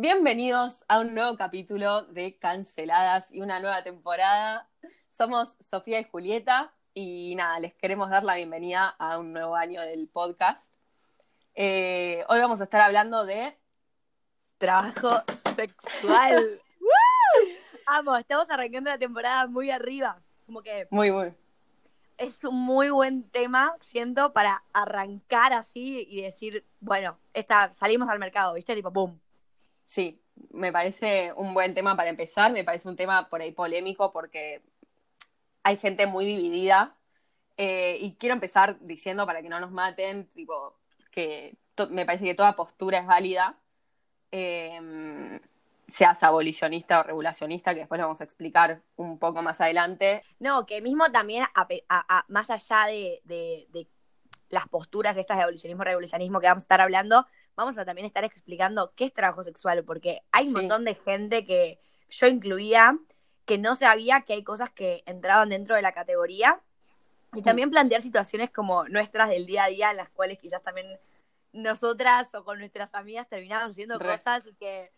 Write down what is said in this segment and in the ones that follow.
Bienvenidos a un nuevo capítulo de Canceladas y una nueva temporada. Somos Sofía y Julieta y nada, les queremos dar la bienvenida a un nuevo año del podcast. Eh, hoy vamos a estar hablando de trabajo sexual. Vamos, estamos arrancando la temporada muy arriba. Como que muy, muy. es un muy buen tema, siento, para arrancar así y decir, bueno, esta, salimos al mercado, ¿viste? Tipo, boom. Sí, me parece un buen tema para empezar, me parece un tema por ahí polémico porque hay gente muy dividida eh, y quiero empezar diciendo para que no nos maten, tipo, que me parece que toda postura es válida, eh, seas abolicionista o regulacionista, que después vamos a explicar un poco más adelante. No, que mismo también, a más allá de, las posturas estas de abolicionismo, revolucionismo que vamos a estar hablando, vamos a también estar explicando qué es trabajo sexual, porque hay un Sí. montón de gente que yo incluía que no sabía que hay cosas que entraban dentro de la categoría y también plantear situaciones como nuestras del día a día en las cuales quizás también nosotras o con nuestras amigas terminamos haciendo Re. cosas que Que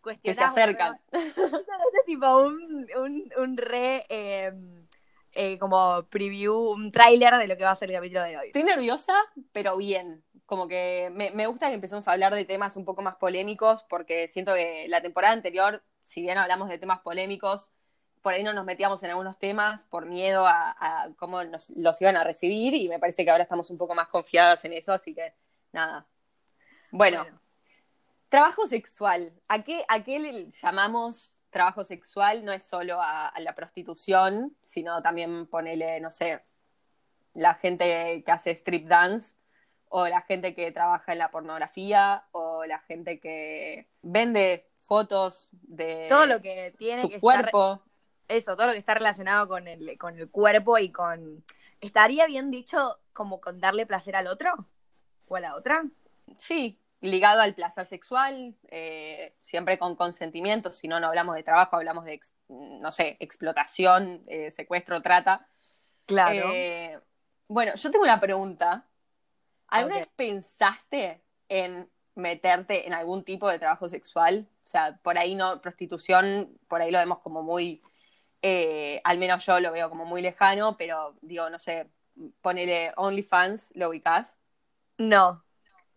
se cuestionamos. acercan. Es tipo un, un, un re eh, eh, como preview, un tráiler de lo que va a ser el capítulo de hoy. Estoy nerviosa, pero bien. Como que me, me gusta que empecemos a hablar de temas un poco más polémicos, porque siento que la temporada anterior, si bien hablamos de temas polémicos, por ahí no nos metíamos en algunos temas por miedo a, a cómo nos, los iban a recibir, y me parece que ahora estamos un poco más confiadas en eso, así que nada. Bueno, trabajo sexual. ¿A qué, ¿A qué le llamamos trabajo sexual? No es solo a, a la prostitución, sino también ponele, no sé, la gente que hace strip dance, o la gente que trabaja en la pornografía, o la gente que vende fotos de todo lo que tiene su que estar, cuerpo. eso, todo lo que está relacionado con el, con el cuerpo y con... ¿Estaría bien dicho como con darle placer al otro? ¿O a la otra? Sí, ligado al placer sexual, eh, siempre con consentimiento, si no, no hablamos de trabajo, hablamos de, ex- no sé, explotación, eh, secuestro, trata. Claro. Eh, bueno, yo tengo una pregunta. ¿Alguna Ok. vez pensaste en meterte en algún tipo de trabajo sexual? O sea, por ahí no, prostitución, por ahí lo vemos como muy, eh, al menos yo lo veo como muy lejano, pero digo, no sé, ponele OnlyFans, ¿lo ubicás? no.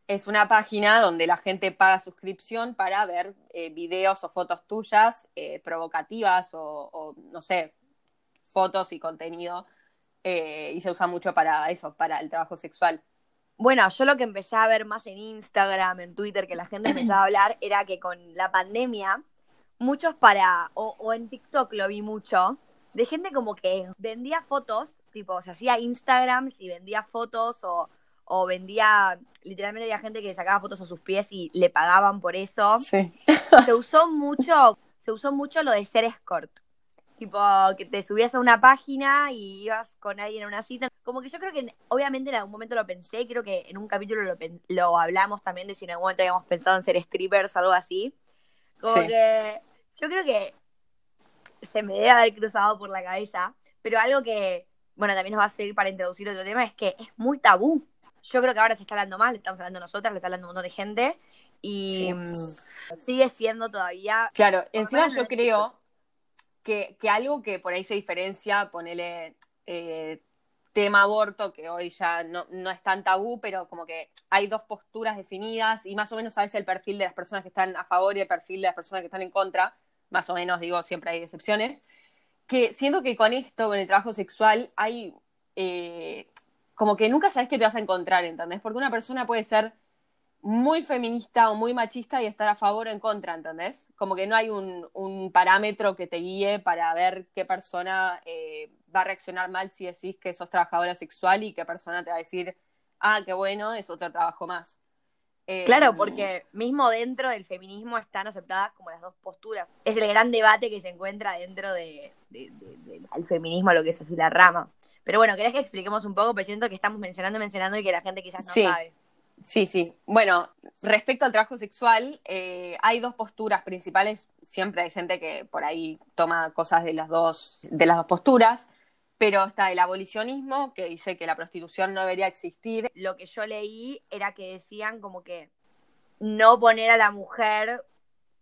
Es una página donde la gente paga suscripción para ver eh, videos o fotos tuyas eh, provocativas o, o, no sé, fotos y contenido. y se usa mucho para eso, para el trabajo sexual. Bueno, yo lo que empecé a ver más en Instagram, en Twitter, que la gente empezaba a hablar, era que con la pandemia, muchos para, o, o en TikTok lo vi mucho, de gente como que vendía fotos, tipo, se hacía Instagrams y vendía fotos o, o vendía, literalmente había gente que sacaba fotos a sus pies y le pagaban por eso. Sí. Se usó mucho, se usó mucho lo de ser escort. Tipo, que te subías a una página y ibas con alguien a una cita. Como que yo creo que, obviamente en algún momento lo pensé, creo que en un capítulo lo, lo hablamos también de si en algún momento habíamos pensado en ser strippers o algo así. Como Sí. que yo creo que se me debe haber cruzado por la cabeza, pero algo que, bueno, también nos va a servir para introducir otro tema es que es muy tabú. Yo creo que ahora se está hablando más, le estamos hablando nosotras, le está hablando un montón de gente y Sí. mm, sigue siendo todavía Claro, encima yo creo que, algo que por ahí se diferencia, ponele eh, tema aborto, que hoy ya no, no es tan tabú, pero como que hay dos posturas definidas y más o menos sabes el perfil de las personas que están a favor y el perfil de las personas que están en contra, más o menos digo, siempre hay excepciones, que siento que con esto, con el trabajo sexual, hay eh, como que nunca sabes qué te vas a encontrar, ¿entendés? Porque una persona puede ser muy feminista o muy machista y estar a favor o en contra, ¿entendés? Como que no hay un, un parámetro que te guíe para ver qué persona eh, va a reaccionar mal si decís que sos trabajadora sexual y qué persona te va a decir, ah, qué bueno, es otro trabajo más. Eh, Claro, porque mismo dentro del feminismo están aceptadas como las dos posturas. Es el gran debate que se encuentra dentro de, de- de- de- del feminismo, lo que es así la rama. Pero bueno, ¿querés que expliquemos un poco? Porque siento que estamos mencionando, mencionando y que la gente quizás no Sí. sabe. Sí, sí. Bueno, respecto al trabajo sexual, eh, hay dos posturas principales. Siempre hay gente que por ahí toma cosas de las dos, de las dos posturas, pero está el abolicionismo, que dice que la prostitución no debería existir. Lo que yo leí era que decían como que no poner a la mujer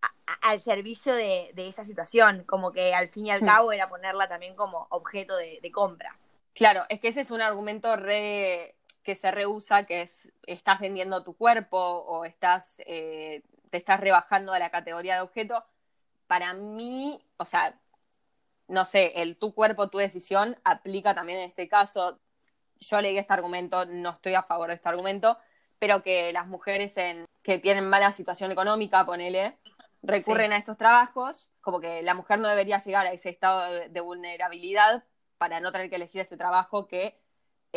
a- al servicio de, esa situación, como que al fin y al hmm. cabo era ponerla también como objeto de, compra. Claro, es que ese es un argumento re que se rehúsa, que es estás vendiendo tu cuerpo o estás eh, te estás rebajando a la categoría de objeto. Para mí, o sea, no sé, el tu cuerpo, tu decisión aplica también en este caso. Yo leí este argumento, no estoy a favor de este argumento, pero que las mujeres en, que tienen mala situación económica, ponele, recurren a estos trabajos, como que la mujer no debería llegar a ese estado de, vulnerabilidad para no tener que elegir ese trabajo que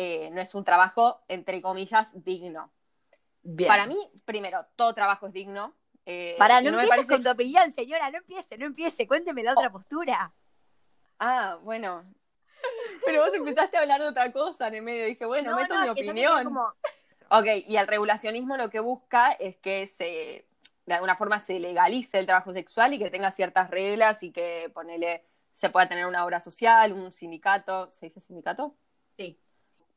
eh, no es un trabajo, entre comillas, digno. Para mí, primero, todo trabajo es digno. Eh, para, no, empieces con tu opinión, señora, no empiece, no empiece, cuénteme la otra oh. postura. Ah, bueno. Pero vos empezaste a hablar de otra cosa en el medio, dije, bueno, meto mi opinión. Ok, y el regulacionismo lo que busca es que se de alguna forma se legalice el trabajo sexual y que tenga ciertas reglas y que ponele, se pueda tener una obra social, un sindicato, ¿se dice sindicato?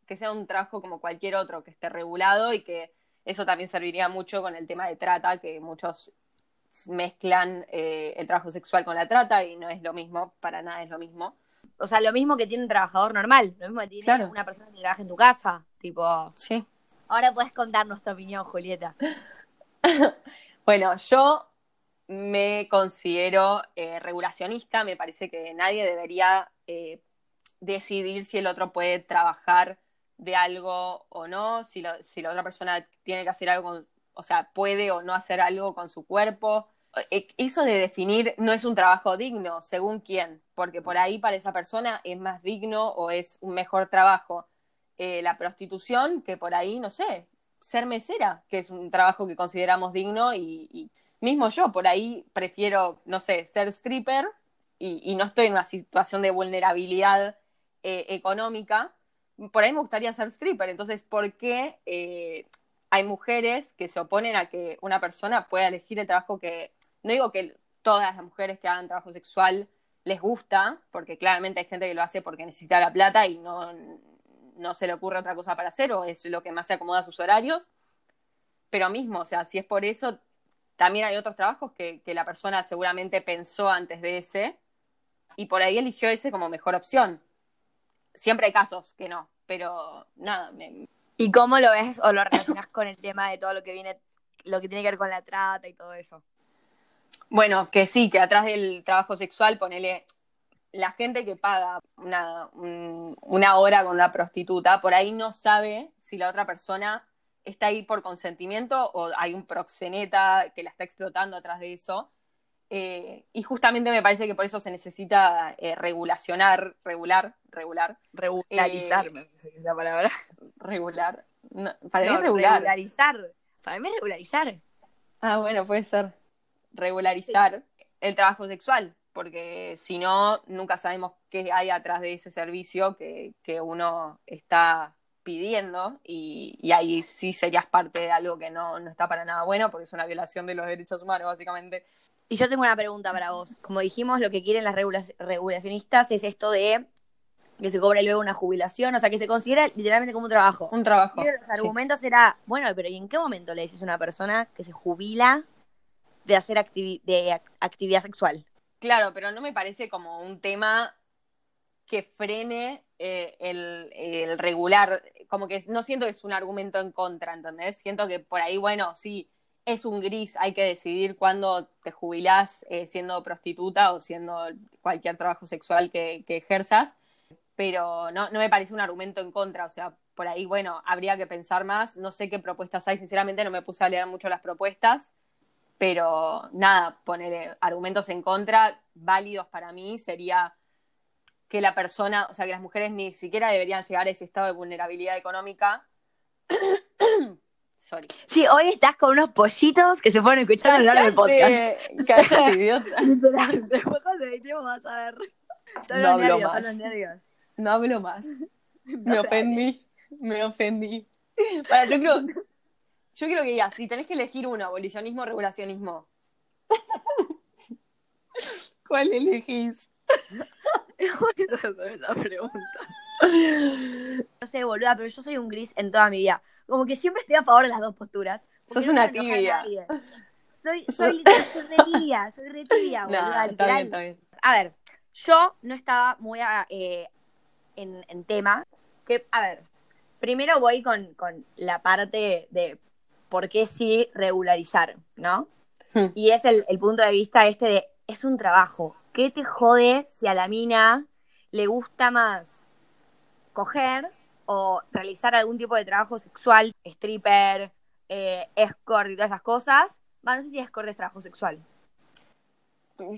Que sea un trabajo como cualquier otro, que esté regulado y que eso también serviría mucho con el tema de trata, que muchos mezclan eh, el trabajo sexual con la trata y no es lo mismo, para nada es lo mismo. O sea, lo mismo que tiene un trabajador normal, lo mismo que tiene una persona que trabaja en tu casa, tipo. Sí. Ahora puedes contarnos tu opinión, Julieta. Bueno, yo me considero eh, regulacionista, me parece que nadie debería eh, decidir si el otro puede trabajar de algo o no, si, si la otra persona tiene que hacer algo, o sea, puede o no hacer algo con su cuerpo. E, eso de definir no es un trabajo digno, según quién, porque por ahí para esa persona es más digno o es un mejor trabajo eh, la prostitución que por ahí, no sé, ser mesera, que es un trabajo que consideramos digno y, mismo yo por ahí prefiero, no sé, ser stripper y, no estoy en una situación de vulnerabilidad eh, económica, por ahí me gustaría ser stripper. Entonces, ¿por qué eh, hay mujeres que se oponen a que una persona pueda elegir el trabajo que, no digo que todas las mujeres que hagan trabajo sexual les gusta, porque claramente hay gente que lo hace porque necesita la plata y no, no se le ocurre otra cosa para hacer o es lo que más se acomoda a sus horarios. Pero mismo, o sea, si es por eso, también hay otros trabajos que, la persona seguramente pensó antes de ese y por ahí eligió ese como mejor opción. Siempre hay casos que no, pero nada. ¿Y cómo lo ves o lo relacionas con el tema de todo lo que viene, lo que tiene que ver con la trata y todo eso? Bueno, que sí, que atrás del trabajo sexual, ponele, la gente que paga una, una hora con una prostituta, por ahí no sabe si la otra persona está ahí por consentimiento o hay un proxeneta que la está explotando atrás de eso. Eh, y justamente me parece que por eso se necesita eh, regulacionar, regular, regular. Regularizar, me parece que es la palabra. Regular. para mí es regular. Regularizar. Para mí es regularizar. Ah, bueno, puede ser. Regularizar el trabajo sexual porque si no, nunca sabemos qué hay atrás de ese servicio que, uno está pidiendo y, ahí sí serías parte de algo que no, está para nada bueno porque es una violación de los derechos humanos, básicamente. Y yo tengo una pregunta para vos. Como dijimos, lo que quieren las regulacionistas es esto de que se cobre luego una jubilación, o sea, que se considera literalmente como un trabajo. Un trabajo. los argumentos será, bueno, pero ¿y en qué momento le dices a una persona que se jubila de hacer de actividad sexual? Claro, pero no me parece como un tema que frene eh, el, regular, como que no siento que es un argumento en contra, ¿entendés? Siento que por ahí, bueno, sí, es un gris, hay que decidir cuándo te jubilás eh, siendo prostituta o siendo cualquier trabajo sexual que, que ejerzas, pero no, no me parece un argumento en contra, o sea, por ahí, bueno, habría que pensar más, no sé qué propuestas hay, sinceramente no me puse a leer mucho las propuestas, pero nada, poner argumentos en contra válidos para mí sería que la persona, o sea, que las mujeres ni siquiera deberían llegar a ese estado de vulnerabilidad económica. Sorry. Sí, hoy estás con unos pollitos que se ponen escuchando a lo largo del podcast. Cállate, idiota. Literal, después cuando editemos vas a ver. no hablo más. No hablo más. me ofendí. Me ofendí. Para, yo creo, yo quiero que digas, si tenés que elegir uno, abolicionismo o regulacionismo, ¿cuál elegís? esa pregunta. No sé, boluda, pero yo soy un gris en toda mi vida. Como que siempre estoy a favor de las dos posturas. Sos una tibia. soy, soy, soy retía, soy retía, No, boluda, está bien, está bien. A ver, yo no estaba muy a- eh, en, en tema. Que, a ver, primero voy con, con la parte de por qué sí regularizar, ¿no? Hmm. Y es el, el punto de vista este de, es un trabajo. ¿Qué te jode si a la mina le gusta más coger o realizar algún tipo de trabajo sexual, stripper, eh, escort y todas esas cosas? Va, no sé si escort es trabajo sexual.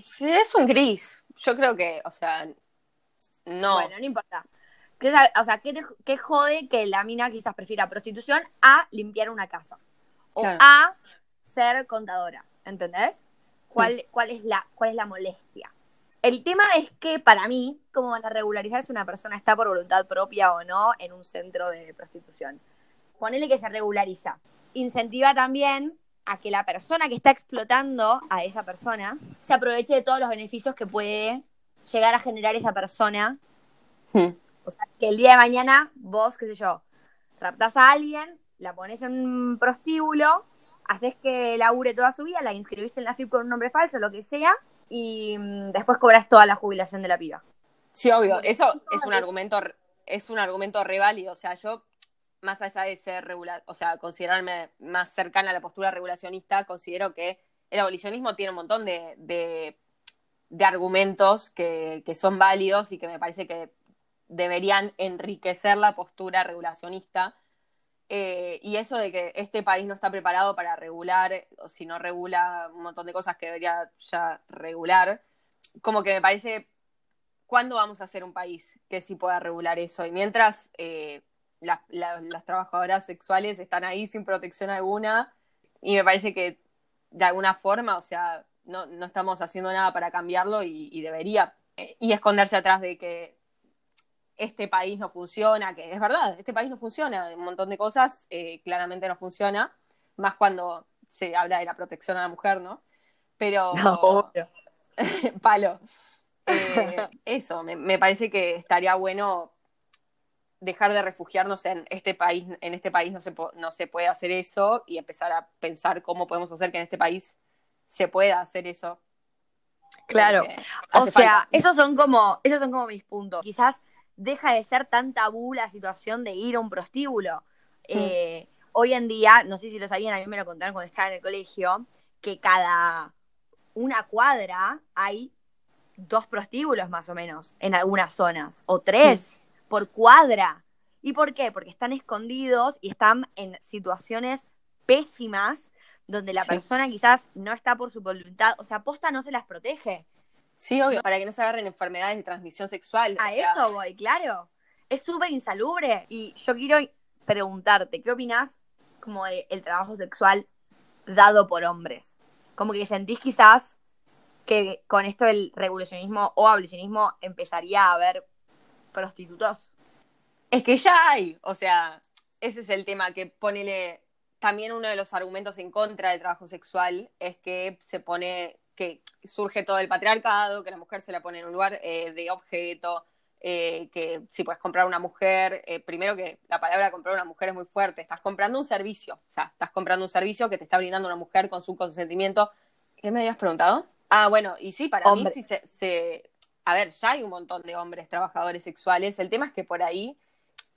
Sí, es un gris. Yo creo que, o sea, no. Bueno, no importa. ¿Qué sa- o sea, ¿qué, te- qué jode que la mina quizás prefiera prostitución a limpiar una casa? O Claro. a ser contadora, ¿entendés? ¿Cuál, cuál, es la, ¿Cuál es la molestia? El tema es que para mí, ¿cómo van a regularizar si una persona está por voluntad propia o no en un centro de prostitución? Ponele que se regulariza. Incentiva también a que la persona que está explotando a esa persona se aproveche de todos los beneficios que puede llegar a generar esa persona Hmm. o sea, que el día de mañana vos, qué sé yo, raptás a alguien, la pones en un prostíbulo, haces que labure toda su vida, la inscribiste en la FIP con un nombre falso, lo que sea, y mm, después cobras toda la jubilación de la piba. Sí, obvio. Eso es un argumento, es un argumento re válido. O sea, yo, más allá de ser regular, o sea, considerarme más cercana a la postura regulacionista, considero que el abolicionismo tiene un montón de, de, de argumentos que, que son válidos y que me parece que deberían enriquecer la postura regulacionista. Eh, y eso de que este país no está preparado para regular, o si no regula un montón de cosas que debería ya regular, como que me parece, ¿cuándo vamos a ser un país que sí pueda regular eso? Y mientras eh, las, la- las trabajadoras sexuales están ahí sin protección alguna, y me parece que de alguna forma, o sea, no, no estamos haciendo nada para cambiarlo y, y debería. Eh, y esconderse atrás de que este país no funciona, que es verdad, este país no funciona, un montón de cosas eh, claramente no funciona, más cuando se habla de la protección a la mujer, ¿no? Pero palo. Eh, eso, me, me parece que estaría bueno dejar de refugiarnos en este país, en este país no se, no se puede hacer eso y empezar a pensar cómo podemos hacer que en este país se pueda hacer eso. Claro. O sea, falta. esos son como, esos son como mis puntos. Quizás deja de ser tan tabú la situación de ir a un prostíbulo. Eh, hoy en día, no sé si lo sabían, a mí me lo contaron cuando estaba en el colegio, que cada una cuadra hay dos prostíbulos más o menos en algunas zonas, o tres por cuadra. ¿Y por qué? Porque están escondidos y están en situaciones pésimas donde la Sí. persona quizás no está por su voluntad, o sea, posta no se las protege. Sí, obvio, para que no se agarren enfermedades de transmisión sexual. A o sea, eso voy, claro. Es súper insalubre. Y yo quiero preguntarte, ¿qué opinas como del trabajo sexual dado por hombres? Como que sentís quizás que con esto del revolucionismo o abolicionismo empezaría a haber prostitutos. Es que ya hay, o sea, ese es el tema que ponele también uno de los argumentos en contra del trabajo sexual es que se pone que surge todo el patriarcado, que la mujer se la pone en un lugar eh, de objeto, eh, que si puedes comprar una mujer, eh, primero que la palabra comprar una mujer es muy fuerte, estás comprando un servicio, o sea, estás comprando un servicio que te está brindando una mujer con su consentimiento. ¿Qué me habías preguntado? Ah, bueno, y sí, para Hombre. mí sí se, se... A ver, ya hay un montón de hombres trabajadores sexuales, el tema es que por ahí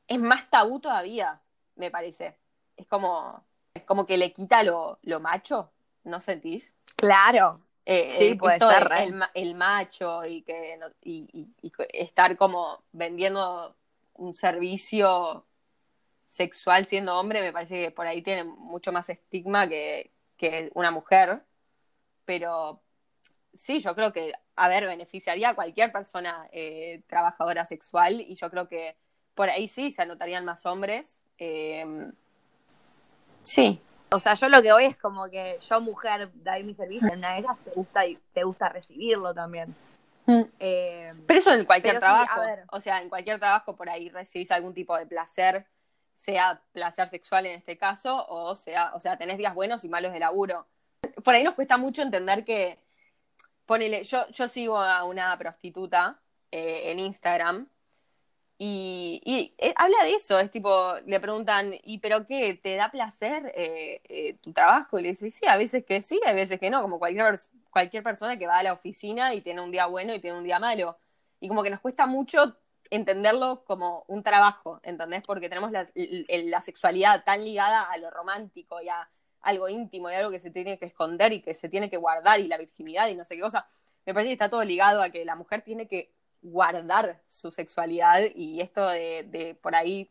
es más tabú todavía, me parece. Es como, es como que le quita lo, lo macho, ¿no sentís? Claro. Eh, Sí, eh, puede ser, el, ma- el macho y que no- y, y- y co- estar como vendiendo un servicio sexual siendo hombre me parece que por ahí tiene mucho más estigma que, que una mujer. Pero sí yo creo que a ver beneficiaría a cualquier persona eh, trabajadora sexual y yo creo que por ahí sí se anotarían más hombres eh, sí O sea, yo lo que voy es como que yo, mujer, doy mi servicio en una de ellas, te gusta, y te gusta recibirlo también. Eh, Pero eso en cualquier sí, trabajo. O sea, en cualquier trabajo por ahí recibís algún tipo de placer, sea placer sexual en este caso, o sea, o sea, tenés días buenos y malos de laburo. Por ahí nos cuesta mucho entender que, ponele, yo, yo sigo a una prostituta eh, en Instagram Y, eh, habla de eso, es tipo, le preguntan, ¿y pero qué? ¿Te da placer eh, eh, tu trabajo? Y le dice, sí, a veces que sí, a veces que no, como cualquier, cualquier persona que va a la oficina y tiene un día bueno y tiene un día malo. Y como que nos cuesta mucho entenderlo como un trabajo, ¿entendés? Porque tenemos la, la sexualidad tan ligada a lo romántico y a algo íntimo y algo que se tiene que esconder y que se tiene que guardar y la virginidad y no sé qué cosa. Me parece que está todo ligado a que la mujer tiene que guardar su sexualidad y esto de, por ahí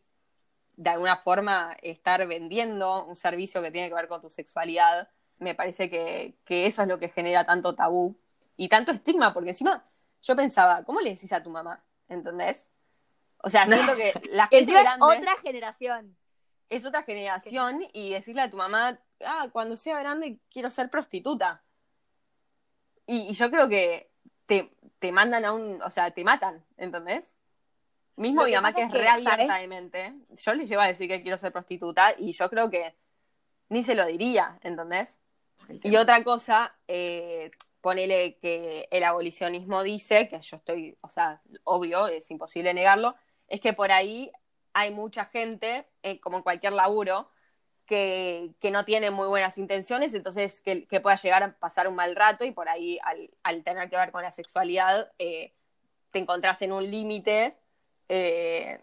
de alguna forma estar vendiendo un servicio que tiene que ver con tu sexualidad, me parece que, eso es lo que genera tanto tabú y tanto estigma, porque encima yo pensaba, ¿cómo le decís a tu mamá? ¿Entendés? O sea, siento que la gente es otra generación. Es otra generación y decirle a tu mamá, ah, cuando sea grande quiero ser prostituta. y yo creo que te, mandan a un, o sea, te matan, ¿entendés? Mismo mi mamá que es, real yo le llevo a decir que quiero ser prostituta y yo creo que ni se lo diría, ¿entendés? Y otra cosa, eh, ponele que el abolicionismo dice, que yo estoy, o sea, obvio, es imposible negarlo, es que por ahí hay mucha gente, eh, como en cualquier laburo, que, no tiene muy buenas intenciones, entonces que, pueda llegar a pasar un mal rato y por ahí al, tener que ver con la sexualidad eh, te encontrás en un límite eh,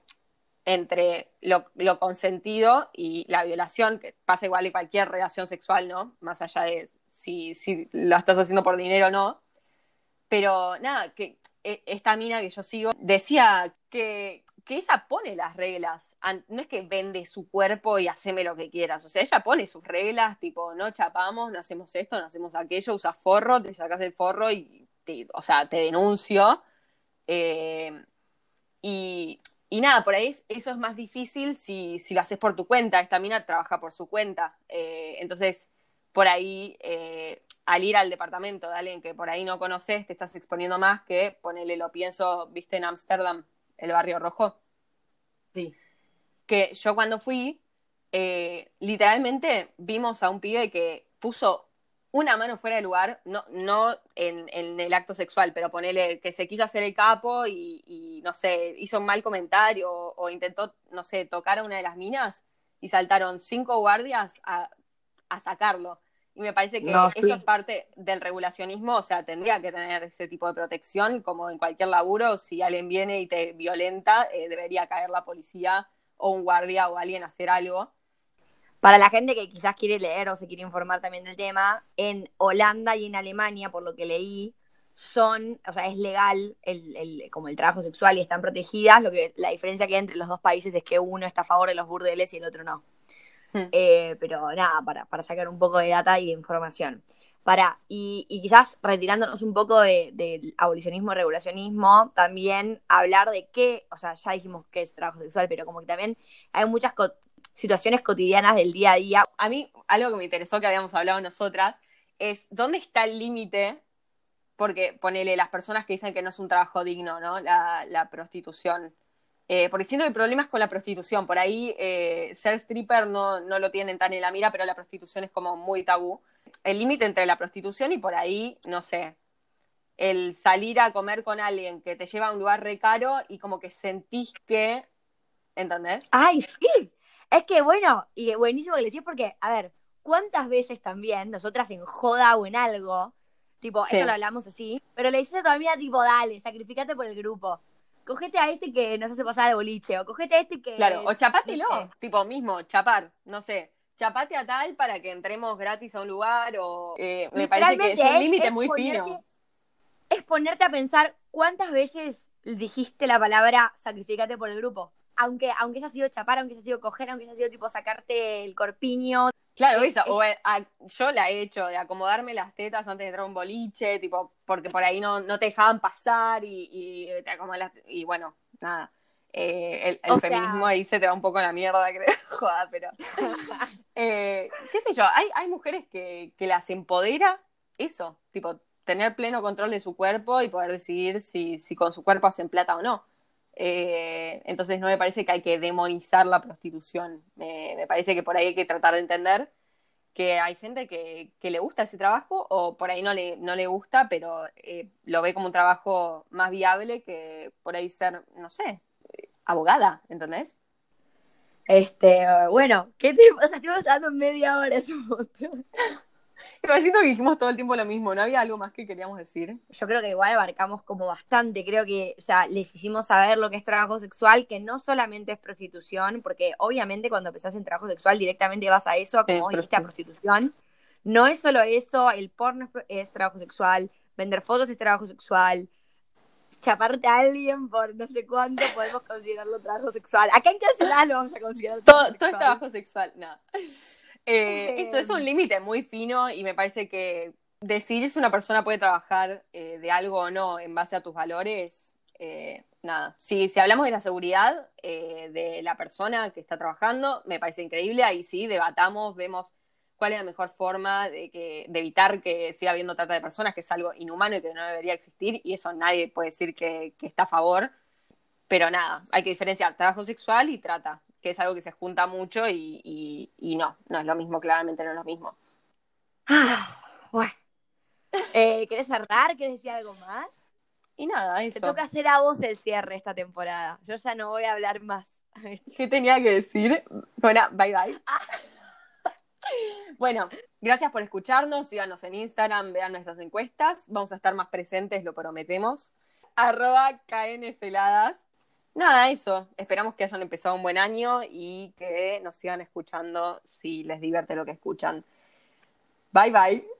entre lo, consentido y la violación, que pasa igual en cualquier relación sexual, ¿no? Más allá de si, si lo estás haciendo por dinero o no. Pero nada, que e, esta mina que yo sigo decía que, que ella pone las reglas. No es que vende su cuerpo y haceme lo que quieras. O sea, ella pone sus reglas, tipo, no chapamos, no hacemos esto, no hacemos aquello, usas forro, te sacas el forro y, te, o sea, te denuncio. Eh, y, nada, por ahí eso es más difícil si, lo haces por tu cuenta. Esta mina trabaja por su cuenta. Eh, entonces, por ahí, eh, al ir al departamento de alguien que por ahí no conoces, te estás exponiendo más que ponele, lo pienso, viste, en Ámsterdam el barrio rojo. Sí. Que yo cuando fui, eh, literalmente vimos a un pibe que puso una mano fuera de lugar, no, no en, el acto sexual, pero ponele que se quiso hacer el capo y, no sé, hizo un mal comentario o, intentó, no sé, tocar a una de las minas y saltaron cinco guardias a, a sacarlo. Y me parece que eso es parte del regulacionismo, o sea, tendría que tener ese tipo de protección, como en cualquier laburo, si alguien viene y te violenta, eh, debería caer la policía o un guardia o alguien a hacer algo. Para la gente que quizás quiere leer o se quiere informar también del tema, en Holanda y en Alemania, por lo que leí, son, o sea, es legal el, el, como el trabajo sexual y están protegidas. Lo que la diferencia que hay entre los dos países es que uno está a favor de los burdeles y el otro no. Hmm. Eh, pero nada, para, para sacar un poco de data y de información. Para, y, quizás retirándonos un poco del abolicionismo y regulacionismo, también hablar de qué, o sea, ya dijimos que es trabajo sexual, pero como que también hay muchas situaciones cotidianas del día a día. A mí, algo que me interesó que habíamos hablado nosotras, es dónde está el límite, porque ponele las personas que dicen que no es un trabajo digno, ¿no? La, la prostitución. Eh, porque siento que hay problemas con la prostitución. Por ahí eh, ser stripper no, no lo tienen tan en la mira, pero la prostitución es como muy tabú. El límite entre la prostitución y por ahí, no sé, el salir a comer con alguien que te lleva a un lugar re caro y como que sentís que, ¿entendés? Ay, sí. Es que bueno, y buenísimo que le decís porque, a ver, ¿cuántas veces también nosotras en joda o en algo, tipo, esto lo hablamos así, pero le dices a tu amiga tipo, dale, sacrificate por el grupo cogete a este que nos hace pasar al boliche, o cogete a este que. Claro, o chapátelo, tipo mismo, chapar, no sé. Chapate a tal para que entremos gratis a un lugar, o. Eh, me parece que es un límite muy fino. Es ponerte a pensar cuántas veces dijiste la palabra sacrificate por el grupo. Aunque, aunque haya sido chapar, aunque haya sido coger, aunque haya sido tipo sacarte el corpiño, Claro, eso, o eh, yo la he hecho, de acomodarme las tetas antes de entrar a un boliche, tipo, porque por ahí no, no te dejaban pasar y, y te acomodas, y bueno, nada. Eh, el, feminismo ahí se te va un poco la mierda, creo, joda, pero... eh, qué sé yo, hay, hay mujeres que, que las empodera eso, tipo, tener pleno control de su cuerpo y poder decidir si, si con su cuerpo hacen plata o no. Eh, entonces no me parece que hay que demonizar la prostitución. me parece que por ahí hay que tratar de entender que hay gente que, le gusta ese trabajo o por ahí no le, no le gusta, pero eh, lo ve como un trabajo más viable que por ahí ser, no sé, abogada, ¿entendés? Este, bueno, ¿qué te sea, estuvimos hablando media hora, es un. Me siento que dijimos todo el tiempo lo mismo, ¿no había algo más que queríamos decir? Yo creo que igual abarcamos como bastante, creo que, sea, les hicimos saber lo que es trabajo sexual, que no solamente es prostitución, porque obviamente cuando empezás en trabajo sexual directamente vas a eso, como Sí, dijiste, a prostitución. No es solo eso, el porno es, trabajo sexual, vender fotos es trabajo sexual, chaparte a alguien por no sé cuánto podemos considerarlo trabajo sexual. Acá en Cancelada lo vamos a considerar Todo, todo es trabajo sexual, nada. Eh, Eh, eso es un límite muy fino y me parece que decidir si una persona puede trabajar eh, de algo o no en base a tus valores, eh, nada. Si, si hablamos de la seguridad eh, de la persona que está trabajando, me parece increíble. Ahí sí, debatamos, vemos cuál es la mejor forma de, que, de evitar que siga habiendo trata de personas, que es algo inhumano y que no debería existir, y eso nadie puede decir que, que está a favor. Pero nada, hay que diferenciar trabajo sexual y trata, que es algo que se junta mucho y, y, y no, no es lo mismo, claramente no es lo mismo. Ah, bueno. Eh, ¿Querés cerrar? ¿Querés decir algo más? Y nada, Te eso. toca hacer a vos el cierre esta temporada. Yo ya no voy a hablar más. ¿Qué tenía que decir? Bueno, bye bye. Bueno, gracias por escucharnos. Síganos en Instagram, vean nuestras encuestas. Vamos a estar más presentes, lo prometemos. Arroba KNCeladas. Nada, eso. Esperamos que hayan empezado un buen año y que nos sigan escuchando si les divierte lo que escuchan. Bye bye.